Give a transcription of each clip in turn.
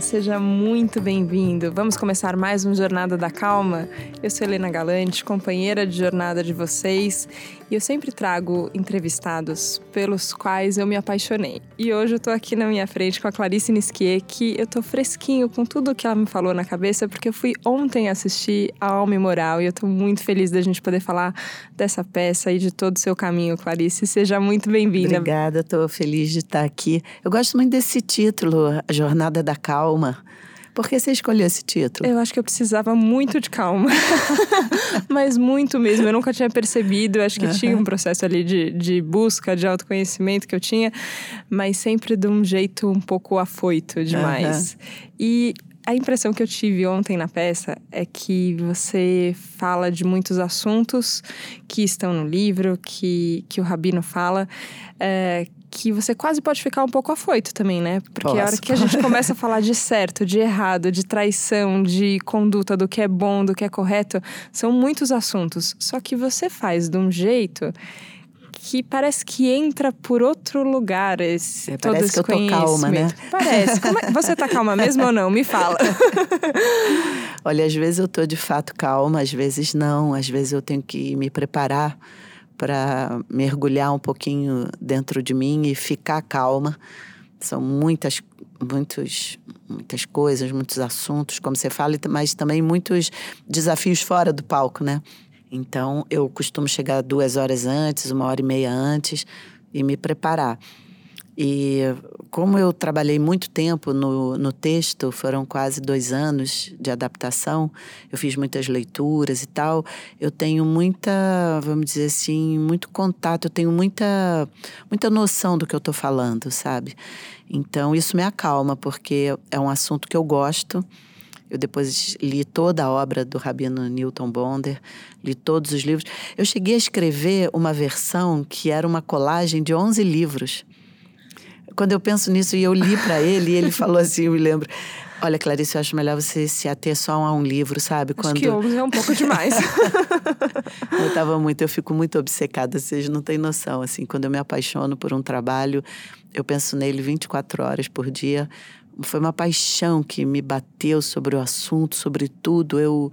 Seja muito bem-vindo. Vamos começar mais um Jornada da Calma. Eu sou Helena Galante, companheira de jornada de vocês, e eu sempre trago entrevistados pelos quais eu me apaixonei. E hoje eu tô aqui na minha frente com a Clarice Nisquier, que eu tô fresquinho com tudo que ela me falou na cabeça, porque eu fui ontem assistir a Alma e Moral e eu tô muito feliz da gente poder falar dessa peça e de todo o seu caminho, Clarice. Seja muito bem-vinda. Obrigada, tô feliz de estar aqui. Eu gosto muito desse título, A Jornada da Calma. Por que você escolheu esse título? Eu acho que eu precisava muito de calma. Mas muito mesmo. Eu nunca tinha percebido. Eu acho que uhum. tinha um processo ali de, de busca, de autoconhecimento que eu tinha, mas sempre de um jeito um pouco afoito demais. Uhum. E a impressão que eu tive ontem na peça é que você fala de muitos assuntos que estão no livro, que, que o Rabino fala, é, que você quase pode ficar um pouco afoito também, né? Porque Posso. a hora que a gente começa a falar de certo, de errado, de traição, de conduta, do que é bom, do que é correto, são muitos assuntos. Só que você faz de um jeito que parece que entra por outro lugar esse, é, todo parece esse que eu tô calma, né? Parece. É? Você tá calma mesmo ou não? Me fala. Olha, às vezes eu tô de fato calma, às vezes não. Às vezes eu tenho que me preparar para mergulhar um pouquinho dentro de mim e ficar calma. São muitas, muitos, muitas coisas, muitos assuntos, como você fala, mas também muitos desafios fora do palco, né? Então, eu costumo chegar duas horas antes, uma hora e meia antes e me preparar. E como eu trabalhei muito tempo no, no texto, foram quase dois anos de adaptação, eu fiz muitas leituras e tal, eu tenho muita, vamos dizer assim, muito contato, eu tenho muita, muita noção do que eu estou falando, sabe? Então isso me acalma, porque é um assunto que eu gosto. Eu depois li toda a obra do Rabino Newton Bonder, li todos os livros. Eu cheguei a escrever uma versão que era uma colagem de 11 livros quando eu penso nisso e eu li para ele, e ele falou assim, eu me lembro. Olha, Clarice, eu acho melhor você se ater só a um livro, sabe? Acho Quando... que 11 é um pouco demais. eu tava muito, eu fico muito obcecada, vocês não têm noção, assim, quando eu me apaixono por um trabalho, eu penso nele 24 horas por dia. Foi uma paixão que me bateu sobre o assunto, sobre tudo. Eu,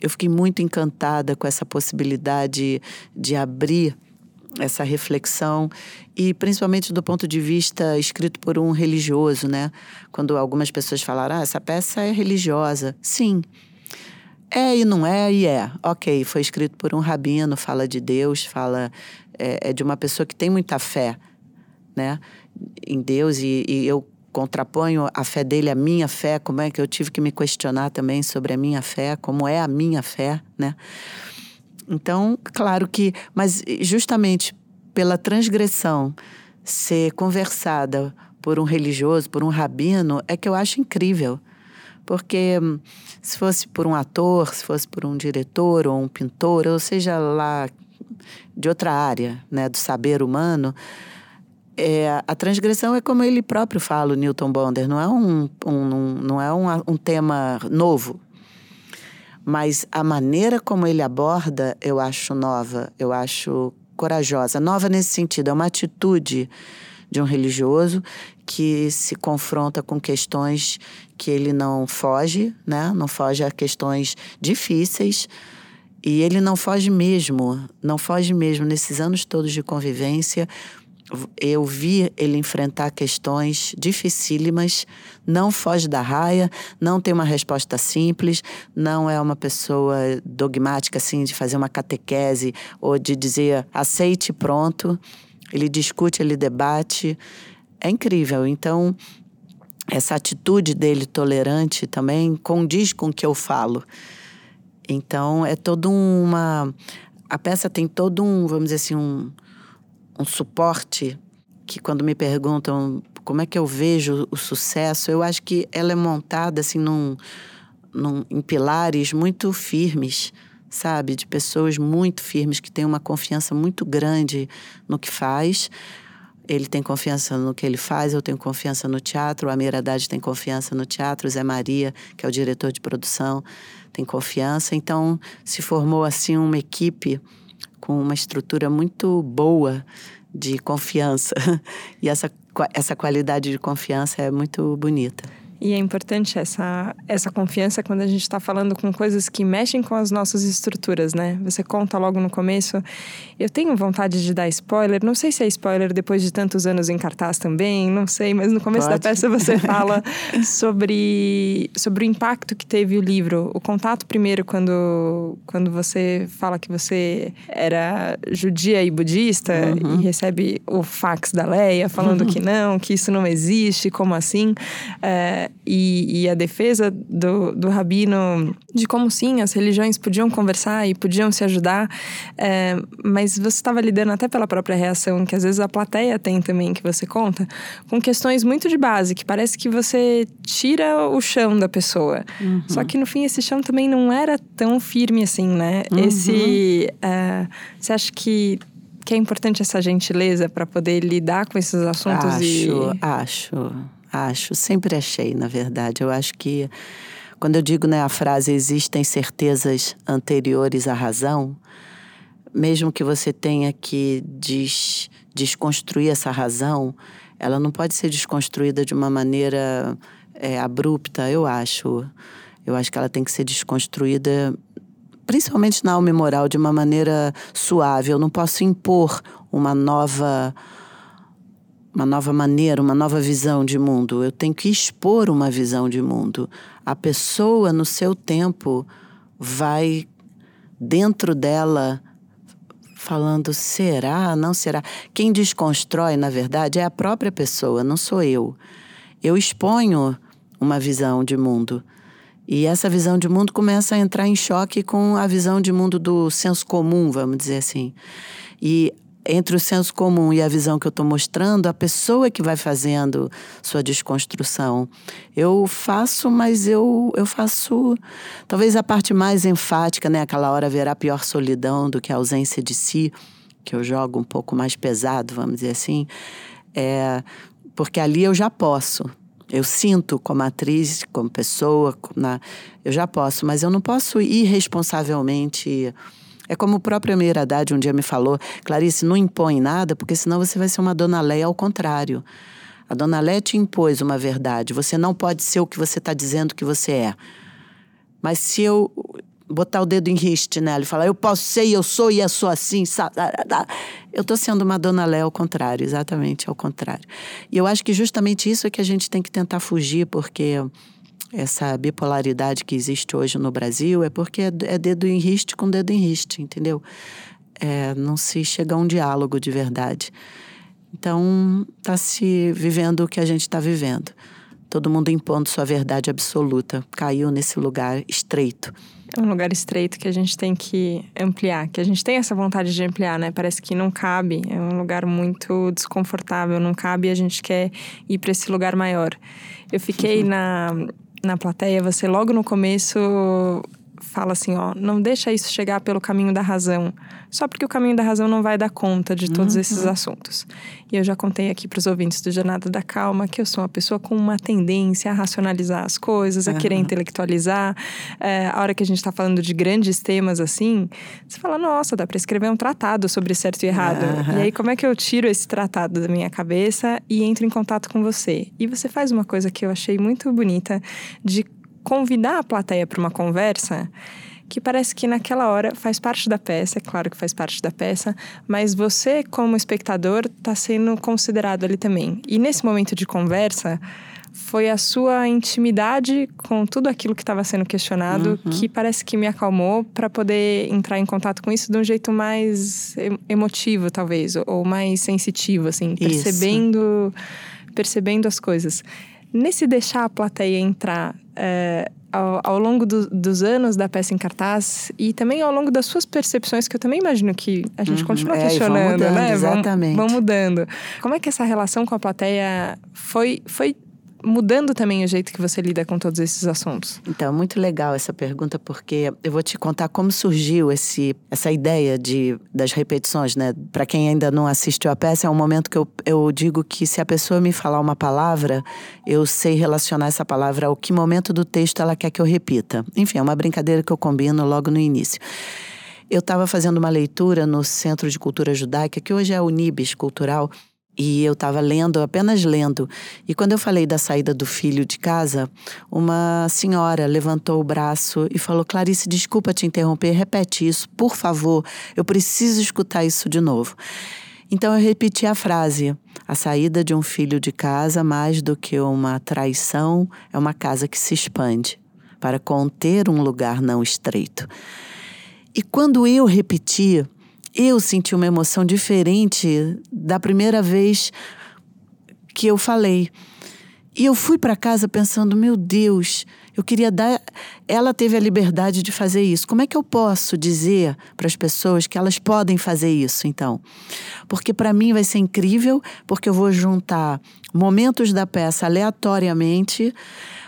eu fiquei muito encantada com essa possibilidade de abrir essa reflexão e principalmente do ponto de vista escrito por um religioso, né? Quando algumas pessoas falaram, ah, essa peça é religiosa. Sim. É e não é e é. Ok, foi escrito por um rabino, fala de Deus, fala é, é de uma pessoa que tem muita fé, né? Em Deus e, e eu contraponho a fé dele à minha fé, como é que eu tive que me questionar também sobre a minha fé, como é a minha fé, né? Então, claro que, mas justamente pela transgressão ser conversada por um religioso, por um rabino, é que eu acho incrível. Porque hum, se fosse por um ator, se fosse por um diretor ou um pintor, ou seja lá de outra área, né, do saber humano, é, a transgressão é como ele próprio fala, o Newton Bonder, não é um, um, não é um, um tema novo, mas a maneira como ele aborda, eu acho nova, eu acho corajosa. Nova nesse sentido, é uma atitude de um religioso que se confronta com questões que ele não foge, né? Não foge a questões difíceis. E ele não foge mesmo, não foge mesmo nesses anos todos de convivência eu vi ele enfrentar questões dificílimas, não foge da raia, não tem uma resposta simples, não é uma pessoa dogmática assim de fazer uma catequese ou de dizer aceite pronto. Ele discute, ele debate. É incrível. Então, essa atitude dele tolerante também condiz com o que eu falo. Então, é todo uma a peça tem todo um, vamos dizer assim, um um suporte que quando me perguntam como é que eu vejo o sucesso, eu acho que ela é montada assim num, num, em pilares muito firmes, sabe? De pessoas muito firmes que têm uma confiança muito grande no que faz. Ele tem confiança no que ele faz, eu tenho confiança no teatro, a Amir Haddad tem confiança no teatro, o Zé Maria, que é o diretor de produção, tem confiança. Então, se formou assim uma equipe com uma estrutura muito boa de confiança. E essa, essa qualidade de confiança é muito bonita. E é importante essa, essa confiança quando a gente está falando com coisas que mexem com as nossas estruturas, né? Você conta logo no começo. Eu tenho vontade de dar spoiler, não sei se é spoiler depois de tantos anos em cartaz também, não sei, mas no começo Pode. da peça você fala sobre, sobre o impacto que teve o livro. O contato primeiro quando, quando você fala que você era judia e budista uhum. e recebe o fax da Leia falando uhum. que não, que isso não existe, como assim? É, e, e, a defesa do, do rabino de como sim, as religiões podiam conversar e podiam se ajudar, é, mas você estava lidando até pela própria reação que às vezes a plateia tem também, que você conta, com questões muito de base, que parece que você tira o chão da pessoa. Uhum. Só que no fim esse chão também não era tão firme assim, né? Uhum. Esse. É, você acha que que é importante essa gentileza para poder lidar com esses assuntos acho, e acho acho sempre achei na verdade eu acho que quando eu digo né a frase existem certezas anteriores à razão mesmo que você tenha que des, desconstruir essa razão ela não pode ser desconstruída de uma maneira é, abrupta eu acho eu acho que ela tem que ser desconstruída principalmente na alma moral, de uma maneira suave. Eu não posso impor uma nova uma nova maneira, uma nova visão de mundo. Eu tenho que expor uma visão de mundo. A pessoa, no seu tempo, vai dentro dela falando: será? Não será? Quem desconstrói, na verdade, é a própria pessoa, não sou eu. Eu exponho uma visão de mundo. E essa visão de mundo começa a entrar em choque com a visão de mundo do senso comum, vamos dizer assim. E entre o senso comum e a visão que eu estou mostrando, a pessoa que vai fazendo sua desconstrução. Eu faço, mas eu, eu faço talvez a parte mais enfática, né? Aquela hora verá pior solidão do que a ausência de si, que eu jogo um pouco mais pesado, vamos dizer assim. É, porque ali eu já posso, eu sinto como atriz, como pessoa, na, eu já posso, mas eu não posso irresponsavelmente. É como o próprio Amir Haddad um dia me falou: Clarice, não impõe nada, porque senão você vai ser uma dona Leia ao contrário. A dona Leia te impôs uma verdade. Você não pode ser o que você está dizendo que você é. Mas se eu botar o dedo em riste nela e falar, eu posso ser, eu sou e eu sou assim. Eu estou sendo uma dona Léo ao contrário, exatamente ao contrário. E eu acho que justamente isso é que a gente tem que tentar fugir, porque essa bipolaridade que existe hoje no Brasil é porque é, é dedo em riste com dedo em riste, entendeu? É, não se chega a um diálogo de verdade. Então, está se vivendo o que a gente está vivendo. Todo mundo impondo sua verdade absoluta. Caiu nesse lugar estreito. É um lugar estreito que a gente tem que ampliar, que a gente tem essa vontade de ampliar, né? Parece que não cabe, é um lugar muito desconfortável, não cabe e a gente quer ir para esse lugar maior. Eu fiquei uhum. na, na plateia, você logo no começo fala assim, ó, não deixa isso chegar pelo caminho da razão, só porque o caminho da razão não vai dar conta de todos uhum. esses assuntos. E eu já contei aqui para os ouvintes do Jornada da Calma que eu sou uma pessoa com uma tendência a racionalizar as coisas, a uhum. querer intelectualizar. É, a hora que a gente está falando de grandes temas assim, você fala, nossa, dá para escrever um tratado sobre certo e errado. Uhum. E aí como é que eu tiro esse tratado da minha cabeça e entro em contato com você? E você faz uma coisa que eu achei muito bonita de convidar a plateia para uma conversa que parece que naquela hora faz parte da peça, é claro que faz parte da peça, mas você, como espectador, está sendo considerado ali também. E nesse momento de conversa, foi a sua intimidade com tudo aquilo que estava sendo questionado uhum. que parece que me acalmou para poder entrar em contato com isso de um jeito mais emotivo, talvez, ou mais sensitivo, assim, percebendo, percebendo as coisas. Nesse deixar a plateia entrar é, ao, ao, longo do, dos anos da peça em cartaz e também ao longo das suas percepções, que eu também imagino que a gente uhum, continua é, questionando, mudando, né? Exatamente. Vão, vão, mudando. Como é que essa relação com a plateia foi, foi mudando também o jeito que você lida com todos esses assuntos? Então, muito legal essa pergunta, porque eu vou te contar como surgiu esse, essa ideia de, das repetições, né? Para quem ainda não assistiu a peça, é um momento que eu, eu digo que se a pessoa me falar uma palavra, eu sei relacionar essa palavra ao que momento do texto ela quer que eu repita. Enfim, é uma brincadeira que eu combino logo no início. Eu estava fazendo uma leitura no Centro de Cultura Judaica, que hoje é o Nibis Cultural, E eu estava lendo, apenas lendo. E quando eu falei da saída do filho de casa, uma senhora levantou o braço e falou: Clarice, desculpa te interromper, repete isso, por favor, eu preciso escutar isso de novo. Então eu repeti a frase: a saída de um filho de casa, mais do que uma traição, é uma casa que se expande para conter um lugar não estreito. E quando eu repeti, eu senti uma emoção diferente da primeira vez que eu falei. E eu fui para casa pensando, meu Deus, eu queria dar. Ela teve a liberdade de fazer isso. Como é que eu posso dizer para as pessoas que elas podem fazer isso, então? Porque para mim vai ser incrível, porque eu vou juntar momentos da peça aleatoriamente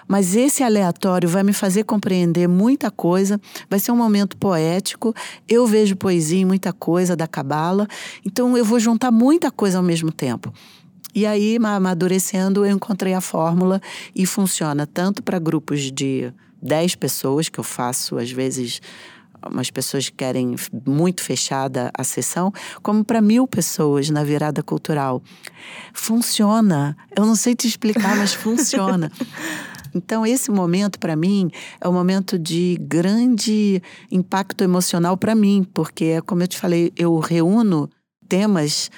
mas esse aleatório vai me fazer compreender muita coisa, vai ser um momento poético. Eu vejo poesia em muita coisa da cabala, então eu vou juntar muita coisa ao mesmo tempo. E aí, amadurecendo, eu encontrei a fórmula e funciona tanto para grupos de 10 pessoas, que eu faço às vezes umas pessoas que querem muito fechada a sessão, como para mil pessoas na virada cultural. Funciona. Eu não sei te explicar, mas funciona. Então, esse momento, para mim, é um momento de grande impacto emocional para mim, porque, como eu te falei, eu reúno temas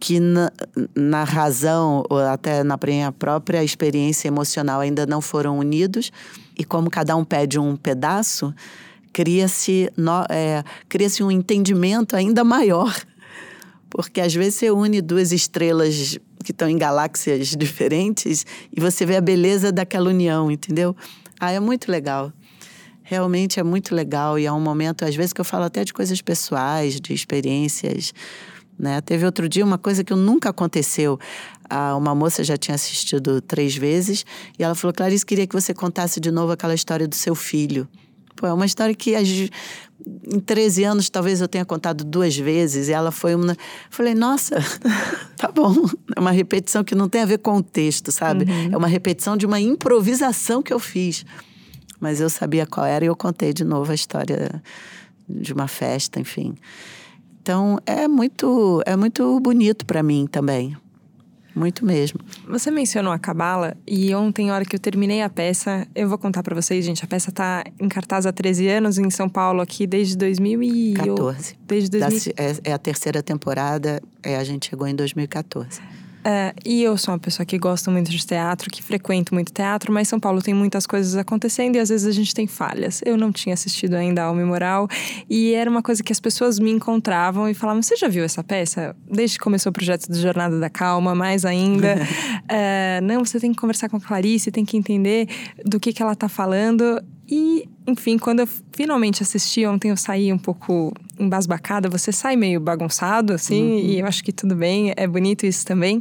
que na, na, razão ou até na minha própria experiência emocional ainda não foram unidos e como cada um pede um pedaço cria-se é, cria um entendimento ainda maior porque às vezes você une duas estrelas que estão em galáxias diferentes e você vê a beleza daquela união, entendeu? Ah, é muito legal. Realmente é muito legal e é um momento, às vezes, que eu falo até de coisas pessoais, de experiências. Né? Teve outro dia uma coisa que nunca aconteceu. Ah, uma moça já tinha assistido três vezes e ela falou: Clarice, queria que você contasse de novo aquela história do seu filho. Pô, é uma história que em 13 anos talvez eu tenha contado duas vezes e ela foi uma. Falei, nossa, tá bom. É uma repetição que não tem a ver com o texto, sabe? Uhum. É uma repetição de uma improvisação que eu fiz. Mas eu sabia qual era e eu contei de novo a história de uma festa, enfim. Então é muito, é muito bonito para mim também. Muito mesmo. Você mencionou a Cabala e ontem, hora que eu terminei a peça, eu vou contar para vocês, gente. A peça tá em cartaz há 13 anos em São Paulo, aqui desde 2014. Desde 2000... é, é a terceira temporada, é, a gente chegou em 2014. É, e eu sou uma pessoa que gosta muito de teatro, que frequento muito teatro, mas São Paulo tem muitas coisas acontecendo e às vezes a gente tem falhas. Eu não tinha assistido ainda ao Memoral e era uma coisa que as pessoas me encontravam e falavam: Você já viu essa peça? Desde que começou o projeto do Jornada da Calma, mais ainda. é, não, você tem que conversar com a Clarice, tem que entender do que, que ela está falando. E, enfim, quando eu finalmente assisti ontem, eu saí um pouco embasbacada. Você sai meio bagunçado, assim, uhum. e eu acho que tudo bem, é bonito isso também.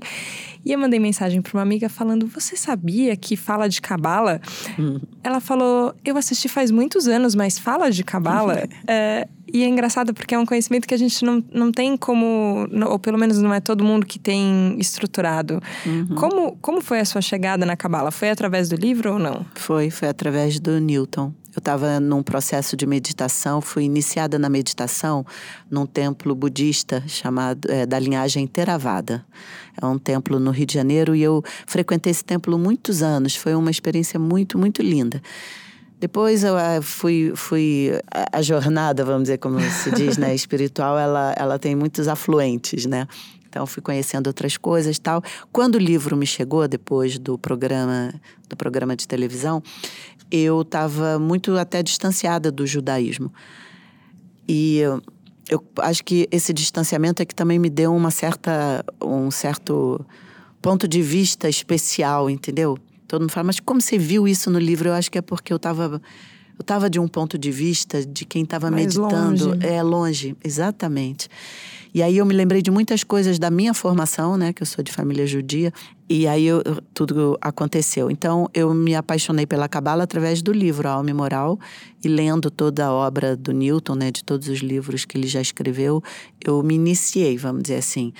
E eu mandei mensagem para uma amiga falando: Você sabia que fala de cabala? Uhum. Ela falou: Eu assisti faz muitos anos, mas fala de cabala? é, e é engraçado porque é um conhecimento que a gente não, não tem como, ou pelo menos não é todo mundo que tem estruturado. Uhum. Como, como foi a sua chegada na cabala? Foi através do livro ou não? Foi, foi através do Newton. Eu estava num processo de meditação, fui iniciada na meditação num templo budista chamado é, da linhagem Theravada. É um templo no Rio de Janeiro e eu frequentei esse templo muitos anos. Foi uma experiência muito, muito linda. Depois eu eh, fui, fui a, a jornada, vamos dizer como se diz, né, espiritual, ela, ela tem muitos afluentes, né? Então fui conhecendo outras coisas, tal. Quando o livro me chegou depois do programa do programa de televisão, eu estava muito até distanciada do judaísmo. E eu acho que esse distanciamento é que também me deu uma certa um certo ponto de vista especial, entendeu? Todo mundo fala, mas como você viu isso no livro? Eu acho que é porque eu estava eu estava de um ponto de vista de quem estava meditando. Longe. É longe, exatamente. E aí eu me lembrei de muitas coisas da minha formação, né? Que eu sou de família judia. E aí eu, tudo aconteceu. Então eu me apaixonei pela Cabala através do livro Alma e Moral. E lendo toda a obra do Newton, né? De todos os livros que ele já escreveu, eu me iniciei, vamos dizer assim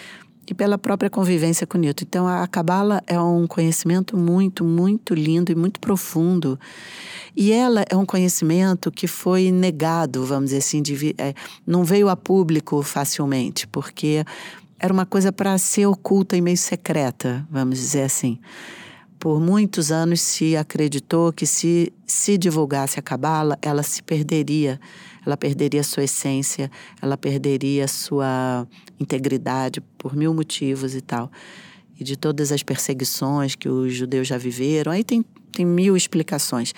e pela própria convivência com Newton. Então, a Cabala é um conhecimento muito, muito lindo e muito profundo. E ela é um conhecimento que foi negado, vamos dizer assim, de, é, não veio a público facilmente, porque era uma coisa para ser oculta e meio secreta, vamos dizer assim. Por muitos anos se acreditou que se se divulgasse a cabala, ela se perderia, ela perderia sua essência, ela perderia sua integridade por mil motivos e tal. E de todas as perseguições que os judeus já viveram, aí tem, tem mil explicações.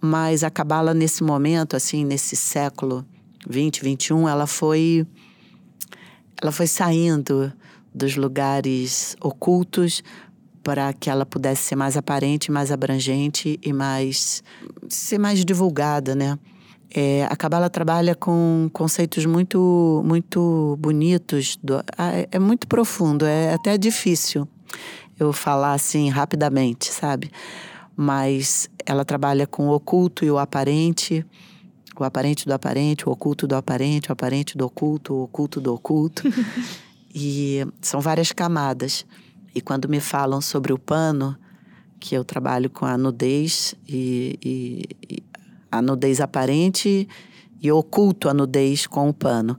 Mas a cabala nesse momento, assim, nesse século 20, 21, ela foi ela foi saindo dos lugares ocultos para que ela pudesse ser mais aparente, mais abrangente e mais ser mais divulgada, né? É, a Cabala trabalha com conceitos muito muito bonitos, do, é, é muito profundo, é até difícil eu falar assim rapidamente, sabe? Mas ela trabalha com o oculto e o aparente, o aparente do aparente, o oculto do aparente, o aparente do oculto, o oculto do oculto. e são várias camadas. E quando me falam sobre o pano, que eu trabalho com a nudez e, e, e a nudez aparente e oculto a nudez com o pano.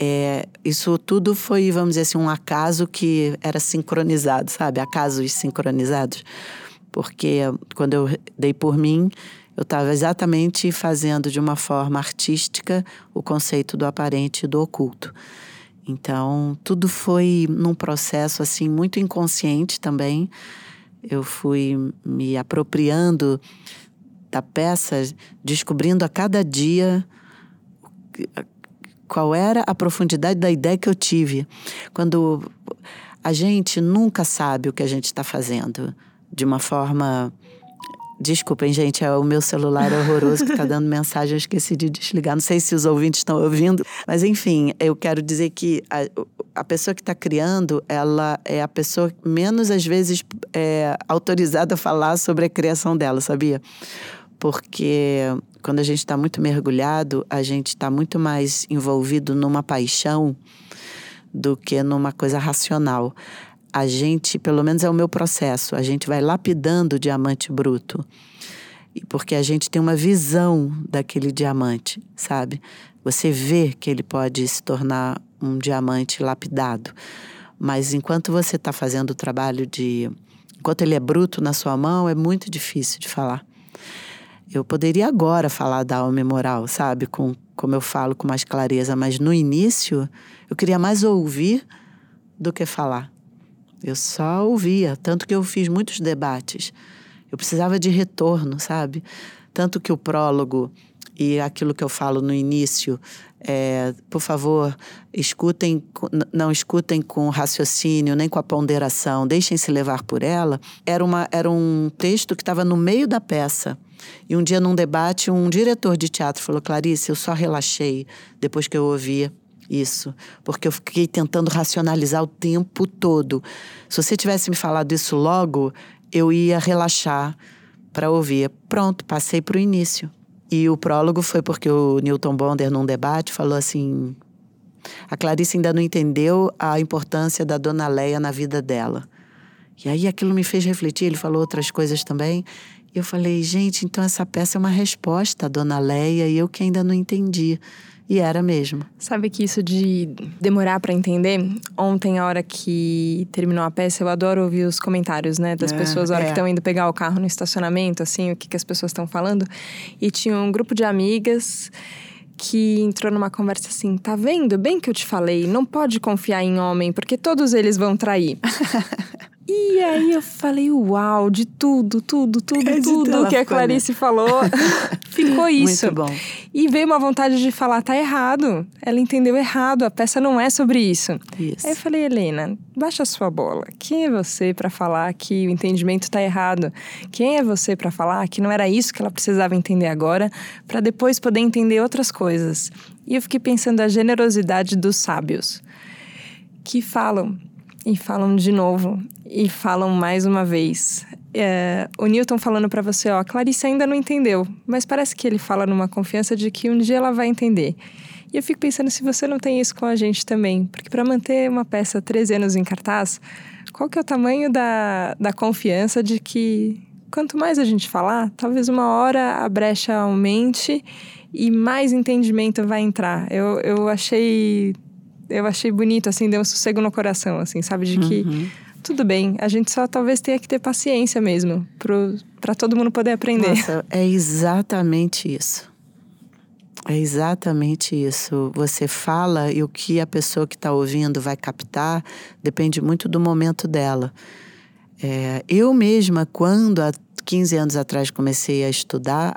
É, isso tudo foi, vamos dizer assim, um acaso que era sincronizado, sabe? Acasos sincronizados. Porque quando eu dei por mim, eu estava exatamente fazendo de uma forma artística o conceito do aparente e do oculto. Então, tudo foi num processo assim muito inconsciente também. Eu fui me apropriando da peça, descobrindo a cada dia qual era a profundidade da ideia que eu tive. Quando a gente nunca sabe o que a gente está fazendo de uma forma Desculpem, gente, é o meu celular horroroso que está dando mensagem, eu esqueci de desligar. Não sei se os ouvintes estão ouvindo, mas enfim, eu quero dizer que a, a pessoa que está criando, ela é a pessoa menos às vezes é, autorizada a falar sobre a criação dela, sabia? Porque quando a gente está muito mergulhado, a gente está muito mais envolvido numa paixão do que numa coisa racional a gente, pelo menos é o meu processo, a gente vai lapidando o diamante bruto. Porque a gente tem uma visão daquele diamante, sabe? Você vê que ele pode se tornar um diamante lapidado. Mas enquanto você está fazendo o trabalho de. Enquanto ele é bruto na sua mão, é muito difícil de falar. Eu poderia agora falar da alma moral, sabe? Com, como eu falo com mais clareza, mas no início eu queria mais ouvir do que falar. Eu só ouvia, tanto que eu fiz muitos debates. Eu precisava de retorno, sabe? Tanto que o prólogo e aquilo que eu falo no início, é, por favor, escutem, não escutem com raciocínio nem com a ponderação, deixem-se levar por ela. Era, uma, era um texto que estava no meio da peça. E um dia, num debate, um diretor de teatro falou: Clarice, eu só relaxei depois que eu ouvi isso, porque eu fiquei tentando racionalizar o tempo todo. Se você tivesse me falado isso logo, eu ia relaxar para ouvir. Pronto, passei para o início. E o prólogo foi porque o Newton Bonder, num debate, falou assim: a Clarice ainda não entendeu a importância da Dona Leia na vida dela. E aí aquilo me fez refletir. Ele falou outras coisas também. E eu falei, gente, então essa peça é uma resposta à Dona Leia e eu que ainda não entendi. E era mesmo. Sabe que isso de demorar para entender? Ontem, a hora que terminou a peça, eu adoro ouvir os comentários, né? Das é, pessoas, a hora é. que estão indo pegar o carro no estacionamento, assim, o que, que as pessoas estão falando. E tinha um grupo de amigas que entrou numa conversa assim: tá vendo? Bem que eu te falei, não pode confiar em homem, porque todos eles vão trair. E aí eu falei, uau, de tudo, tudo, tudo, é tudo que a Clarice falou, ficou isso. Muito bom. E veio uma vontade de falar, tá errado. Ela entendeu errado, a peça não é sobre isso. isso. Aí eu falei, Helena, baixa a sua bola. Quem é você para falar que o entendimento tá errado? Quem é você para falar que não era isso que ela precisava entender agora, para depois poder entender outras coisas? E eu fiquei pensando a generosidade dos sábios que falam e falam de novo e falam mais uma vez. É, o Newton falando para você, ó, Clarice ainda não entendeu, mas parece que ele fala numa confiança de que um dia ela vai entender. E eu fico pensando se você não tem isso com a gente também, porque para manter uma peça 13 anos em cartaz, qual que é o tamanho da, da confiança de que quanto mais a gente falar, talvez uma hora a brecha aumente e mais entendimento vai entrar. Eu, eu achei eu achei bonito, assim, deu um sossego no coração, assim, sabe? De que uhum. tudo bem, a gente só talvez tenha que ter paciência mesmo, para todo mundo poder aprender. Nossa, é exatamente isso. É exatamente isso. Você fala e o que a pessoa que está ouvindo vai captar depende muito do momento dela. É, eu mesma, quando há 15 anos atrás comecei a estudar,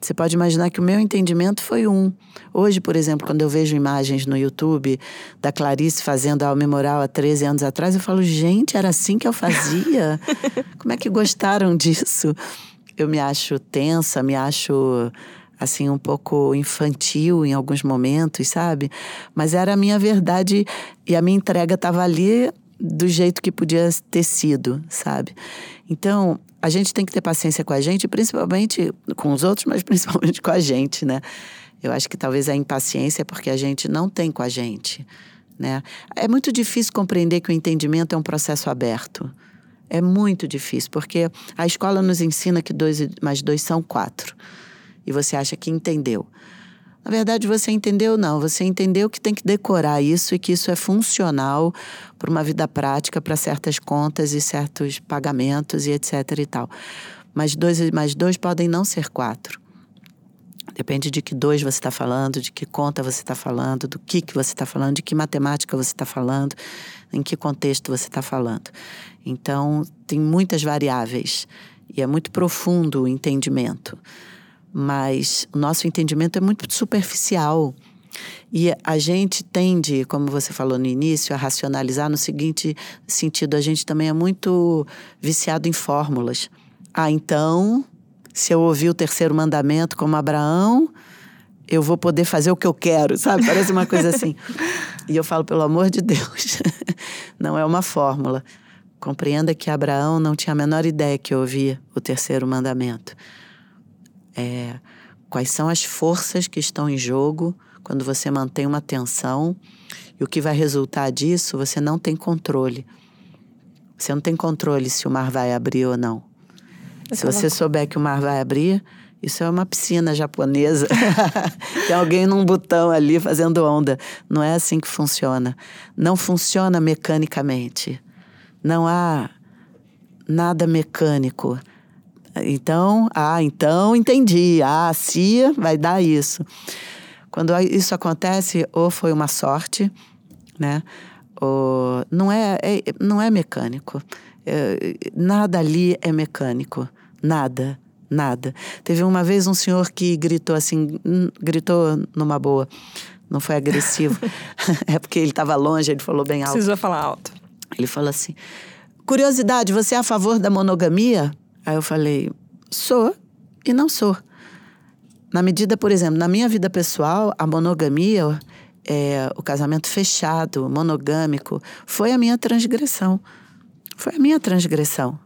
você pode imaginar que o meu entendimento foi um. Hoje, por exemplo, quando eu vejo imagens no YouTube da Clarice fazendo a Memoral há 13 anos atrás, eu falo, gente, era assim que eu fazia? Como é que gostaram disso? Eu me acho tensa, me acho assim um pouco infantil em alguns momentos, sabe? Mas era a minha verdade e a minha entrega estava ali do jeito que podia ter sido, sabe? Então, a gente tem que ter paciência com a gente, principalmente com os outros, mas principalmente com a gente, né? Eu acho que talvez a impaciência é porque a gente não tem com a gente, né? É muito difícil compreender que o entendimento é um processo aberto. É muito difícil, porque a escola nos ensina que dois mais dois são quatro. E você acha que entendeu. Na verdade, você entendeu não. Você entendeu que tem que decorar isso e que isso é funcional para uma vida prática, para certas contas e certos pagamentos e etc e tal. Mas dois mais dois podem não ser quatro. Depende de que dois você está falando, de que conta você está falando, do que, que você está falando, de que matemática você está falando, em que contexto você está falando. Então, tem muitas variáveis e é muito profundo o entendimento mas o nosso entendimento é muito superficial. E a gente tende, como você falou no início, a racionalizar no seguinte sentido: a gente também é muito viciado em fórmulas. Ah, então, se eu ouvir o terceiro mandamento como Abraão, eu vou poder fazer o que eu quero, sabe? Parece uma coisa assim. e eu falo, pelo amor de Deus, não é uma fórmula. Compreenda que Abraão não tinha a menor ideia que ouvia o terceiro mandamento é, quais são as forças que estão em jogo quando você mantém uma tensão e o que vai resultar disso, você não tem controle. Você não tem controle se o mar vai abrir ou não. se você souber que o mar vai abrir, isso é uma piscina japonesa. Tem alguém num botão ali fazendo onda. Não é assim que funciona. Não funciona mecanicamente. Não há nada mecânico. Então, ah, então entendi. Ah, se vai dar isso. Quando isso acontece, ou foi uma sorte, né? Ou não é, é não é mecânico. É, nada ali é mecânico. Nada, nada. Teve uma vez um senhor que gritou assim, hum, gritou numa boa. Não foi agressivo. é porque ele estava longe, ele falou bem alto. Precisou falar alto. Ele falou assim: Curiosidade, você é a favor da monogamia? Aí eu falei, sou e não sou. Na medida, por exemplo, na minha vida pessoal, a monogamia, é, o casamento fechado, monogâmico, foi a minha transgressão. Foi a minha transgressão.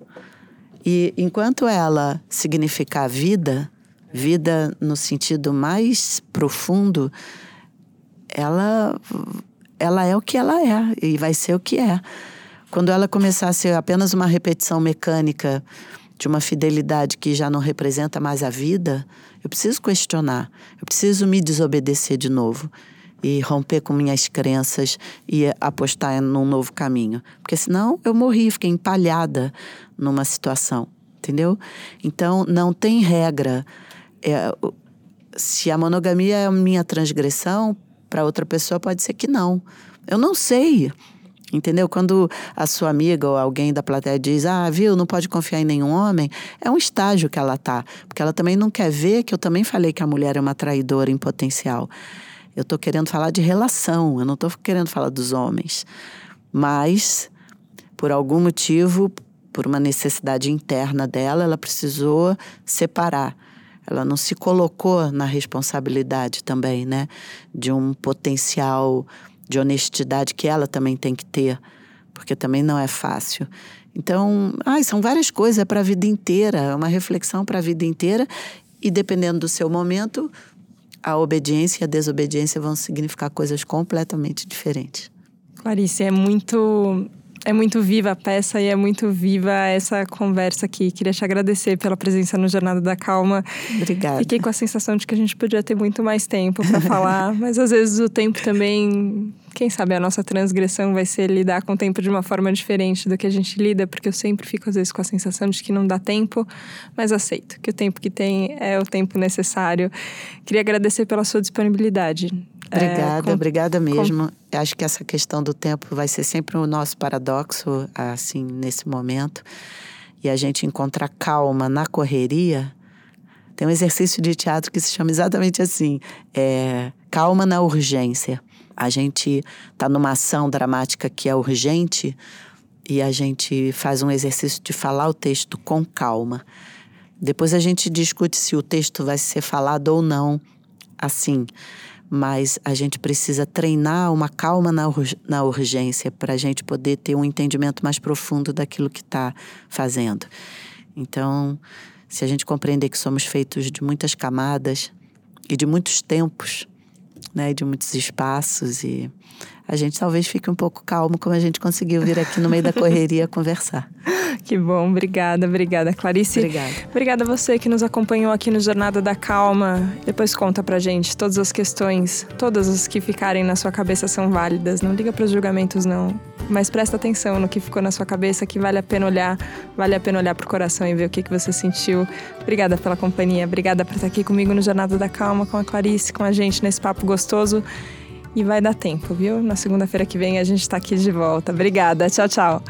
E enquanto ela significar vida, vida no sentido mais profundo, ela, ela é o que ela é e vai ser o que é. Quando ela começar a ser apenas uma repetição mecânica de uma fidelidade que já não representa mais a vida, eu preciso questionar, eu preciso me desobedecer de novo e romper com minhas crenças e apostar num novo caminho. Porque senão eu morri, fiquei empalhada numa situação, entendeu? Então não tem regra. É, se a monogamia é a minha transgressão, para outra pessoa pode ser que não. Eu não sei. Entendeu? Quando a sua amiga ou alguém da plateia diz, ah, viu, não pode confiar em nenhum homem, é um estágio que ela tá. Porque ela também não quer ver que eu também falei que a mulher é uma traidora em potencial. Eu estou querendo falar de relação, eu não estou querendo falar dos homens. Mas, por algum motivo, por uma necessidade interna dela, ela precisou separar. Ela não se colocou na responsabilidade também, né? De um potencial de honestidade que ela também tem que ter, porque também não é fácil. Então, ai, são várias coisas é para a vida inteira, é uma reflexão para a vida inteira e dependendo do seu momento, a obediência e a desobediência vão significar coisas completamente diferentes. Clarice, é muito é muito viva a peça e é muito viva essa conversa aqui. Queria te agradecer pela presença no Jornada da Calma. Obrigada. Fiquei com a sensação de que a gente podia ter muito mais tempo para falar, mas às vezes o tempo também quem sabe a nossa transgressão vai ser lidar com o tempo de uma forma diferente do que a gente lida, porque eu sempre fico às vezes com a sensação de que não dá tempo, mas aceito que o tempo que tem é o tempo necessário. Queria agradecer pela sua disponibilidade. Obrigada, é, com, obrigada mesmo. Com... Acho que essa questão do tempo vai ser sempre o nosso paradoxo, assim, nesse momento. E a gente encontrar calma na correria. Tem um exercício de teatro que se chama exatamente assim: é, calma na urgência. A gente está numa ação dramática que é urgente e a gente faz um exercício de falar o texto com calma. Depois a gente discute se o texto vai ser falado ou não assim mas a gente precisa treinar uma calma na, na urgência para a gente poder ter um entendimento mais profundo daquilo que está fazendo. Então, se a gente compreender que somos feitos de muitas camadas e de muitos tempos, né, de muitos espaços e a gente talvez fique um pouco calmo como a gente conseguiu vir aqui no meio da correria conversar. Que bom, obrigada, obrigada, Clarice. Obrigada. Obrigada a você que nos acompanhou aqui no Jornada da Calma. Depois conta pra gente todas as questões, todas as que ficarem na sua cabeça são válidas. Não liga para os julgamentos não, mas presta atenção no que ficou na sua cabeça, que vale a pena olhar, vale a pena olhar pro coração e ver o que que você sentiu. Obrigada pela companhia, obrigada por estar aqui comigo no Jornada da Calma com a Clarice, com a gente nesse papo gostoso. E vai dar tempo, viu? Na segunda-feira que vem a gente está aqui de volta. Obrigada. Tchau, tchau.